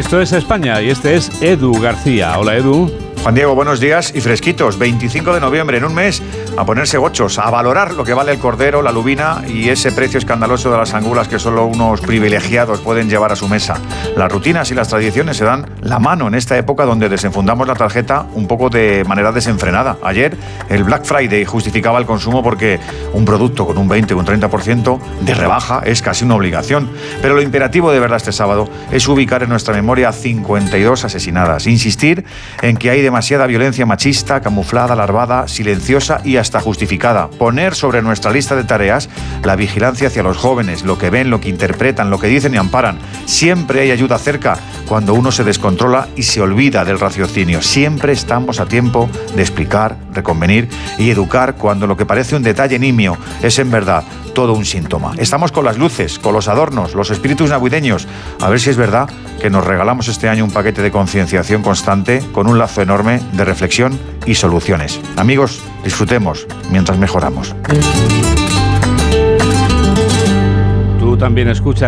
Esto es España y este es Edu García. Hola Edu. Juan Diego, buenos días y fresquitos. 25 de noviembre, en un mes, a ponerse gochos, a valorar lo que vale el cordero, la lubina y ese precio escandaloso de las angulas que solo unos privilegiados pueden llevar a su mesa. Las rutinas y las tradiciones se dan la mano en esta época donde desenfundamos la tarjeta un poco de manera desenfrenada. Ayer el Black Friday justificaba el consumo porque un producto con un 20 o un 30% de rebaja es casi una obligación. Pero lo imperativo de verdad este sábado es ubicar en nuestra memoria 52 asesinadas, insistir en que hay demasiada violencia machista, camuflada, larvada, silenciosa y hasta justificada. Poner sobre nuestra lista de tareas la vigilancia hacia los jóvenes, lo que ven, lo que interpretan, lo que dicen y amparan. Siempre hay ayuda cerca cuando uno se descontrola y se olvida del raciocinio. Siempre estamos a tiempo de explicar, reconvenir y educar cuando lo que parece un detalle nimio es en verdad todo un síntoma. Estamos con las luces, con los adornos, los espíritus navideños. A ver si es verdad que nos regalamos este año un paquete de concienciación constante con un lazo enorme de reflexión y soluciones. Amigos, disfrutemos mientras mejoramos. Tú también escuchas